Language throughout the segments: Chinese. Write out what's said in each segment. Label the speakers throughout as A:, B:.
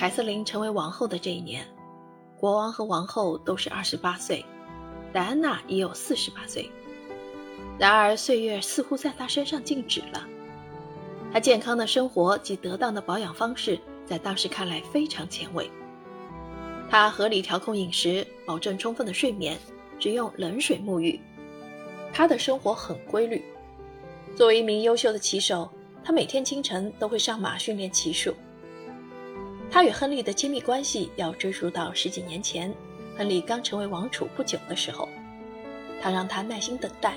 A: 凯瑟琳成为王后的这一年，国王和王后都是二十八岁，戴安娜也有四十八岁。然而，岁月似乎在她身上静止了。她健康的生活及得当的保养方式，在当时看来非常前卫。她合理调控饮食，保证充分的睡眠，只用冷水沐浴。她的生活很规律。作为一名优秀的骑手，她每天清晨都会上马训练骑术。他与亨利的亲密关系要追溯到十几年前，亨利刚成为王储不久的时候。他让他耐心等待，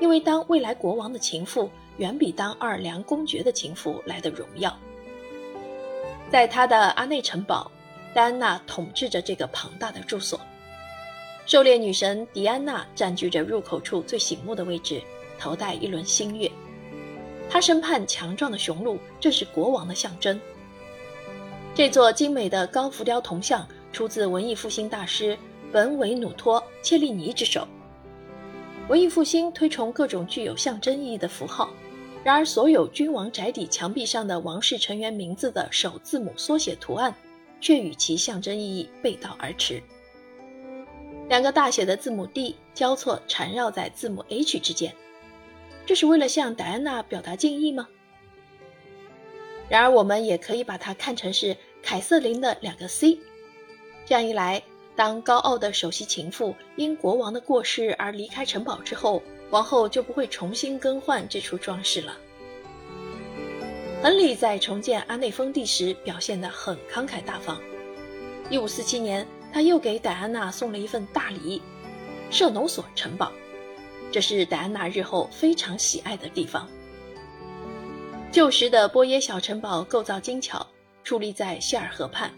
A: 因为当未来国王的情妇远比当奥尔良公爵的情妇来的荣耀。在他的阿内城堡，戴安娜统治着这个庞大的住所。狩猎女神狄安娜占据着入口处最醒目的位置，头戴一轮新月。她身畔强壮的雄鹿正是国王的象征。这座精美的高浮雕铜像出自文艺复兴大师本韦努托·切利尼之手。文艺复兴推崇各种具有象征意义的符号，然而所有君王宅邸墙壁上的王室成员名字的首字母缩写图案，却与其象征意义背道而驰。两个大写的字母 D 交错缠绕在字母 H 之间，这是为了向戴安娜表达敬意吗？然而，我们也可以把它看成是凯瑟琳的两个 C。这样一来，当高傲的首席情妇因国王的过世而离开城堡之后，王后就不会重新更换这处装饰了。亨利在重建阿内封地时表现得很慷慨大方。1547年，他又给戴安娜送了一份大礼——舍农索城堡，这是戴安娜日后非常喜爱的地方。旧时的波耶小城堡构造精巧，矗立在谢尔河畔。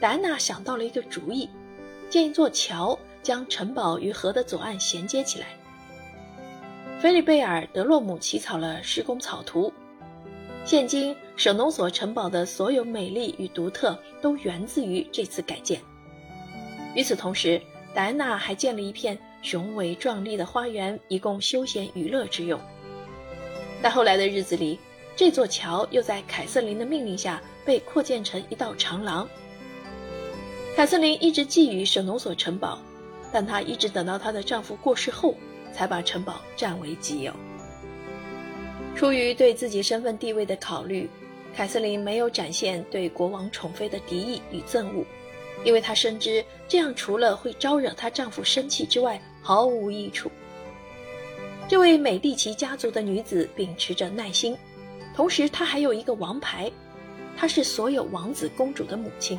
A: 戴安娜想到了一个主意，建一座桥，将城堡与河的左岸衔接起来。菲利贝尔·德洛姆起草了施工草图。现今舍农索城堡的所有美丽与独特，都源自于这次改建。与此同时，戴安娜还建了一片雄伟壮丽的花园，以供休闲娱乐之用。在后来的日子里，这座桥又在凯瑟琳的命令下被扩建成一道长廊。凯瑟琳一直觊觎舍农索城堡，但她一直等到她的丈夫过世后，才把城堡占为己有。出于对自己身份地位的考虑，凯瑟琳没有展现对国王宠妃的敌意与憎恶，因为她深知这样除了会招惹她丈夫生气之外，毫无益处。这位美第奇家族的女子秉持着耐心。同时，他还有一个王牌，她是所有王子公主的母亲。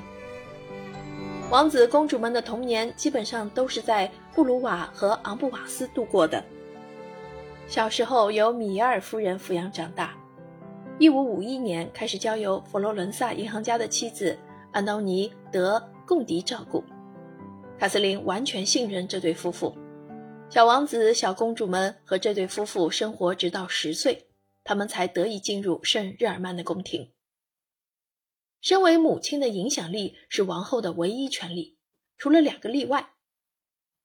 A: 王子公主们的童年基本上都是在布鲁瓦和昂布瓦斯度过的。小时候由米耶尔夫人抚养长大，一五五一年开始交由佛罗伦萨银行家的妻子安东尼·德·贡迪照顾。卡瑟琳完全信任这对夫妇，小王子、小公主们和这对夫妇生活直到十岁。他们才得以进入圣日耳曼的宫廷。身为母亲的影响力是王后的唯一权利，除了两个例外。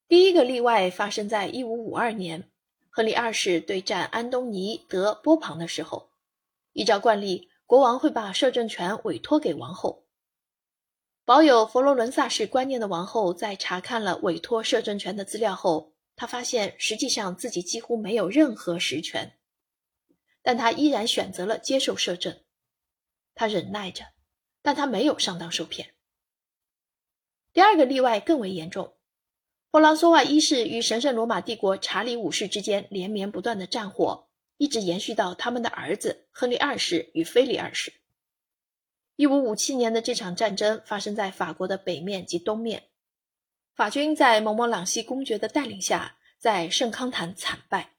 A: 第一个例外发生在1552年，亨利二世对战安东尼德波旁的时候。依照惯例，国王会把摄政权委托给王后。保有佛罗伦萨式观念的王后在查看了委托摄政权的资料后，她发现实际上自己几乎没有任何实权。但他依然选择了接受摄政，他忍耐着，但他没有上当受骗。第二个例外更为严重，弗朗索瓦一世与神圣罗马帝国查理五世之间连绵不断的战火，一直延续到他们的儿子亨利二世与菲利二世。一五五七年的这场战争发生在法国的北面及东面，法军在蒙莫朗西公爵的带领下，在圣康坦惨败。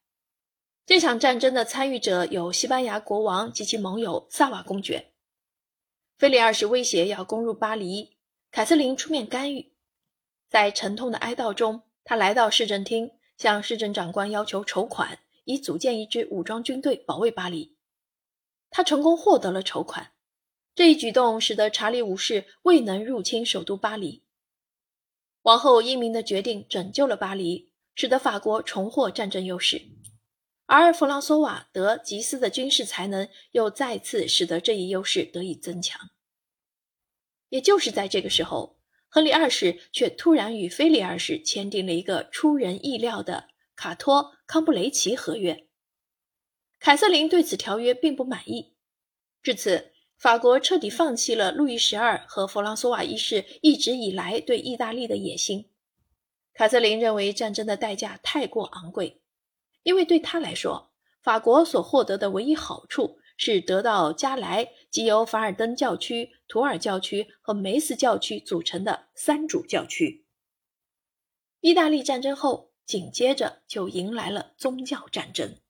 A: 这场战争的参与者有西班牙国王及其盟友萨瓦公爵。菲利二世威胁要攻入巴黎，凯瑟琳出面干预。在沉痛的哀悼中，他来到市政厅，向市政长官要求筹款，以组建一支武装军队保卫巴黎。他成功获得了筹款，这一举动使得查理五世未能入侵首都巴黎。王后英明的决定拯救了巴黎，使得法国重获战争优势。而弗朗索瓦·德·吉斯的军事才能又再次使得这一优势得以增强。也就是在这个时候，亨利二世却突然与菲利二世签订了一个出人意料的卡托康布雷奇合约。凯瑟琳对此条约并不满意，至此，法国彻底放弃了路易十二和弗朗索瓦一世一直以来对意大利的野心。凯瑟琳认为战争的代价太过昂贵，因为对他来说，法国所获得的唯一好处是得到加莱及由凡尔登教区、图尔教区和梅斯教区组成的三主教区。意大利战争后，紧接着就迎来了宗教战争。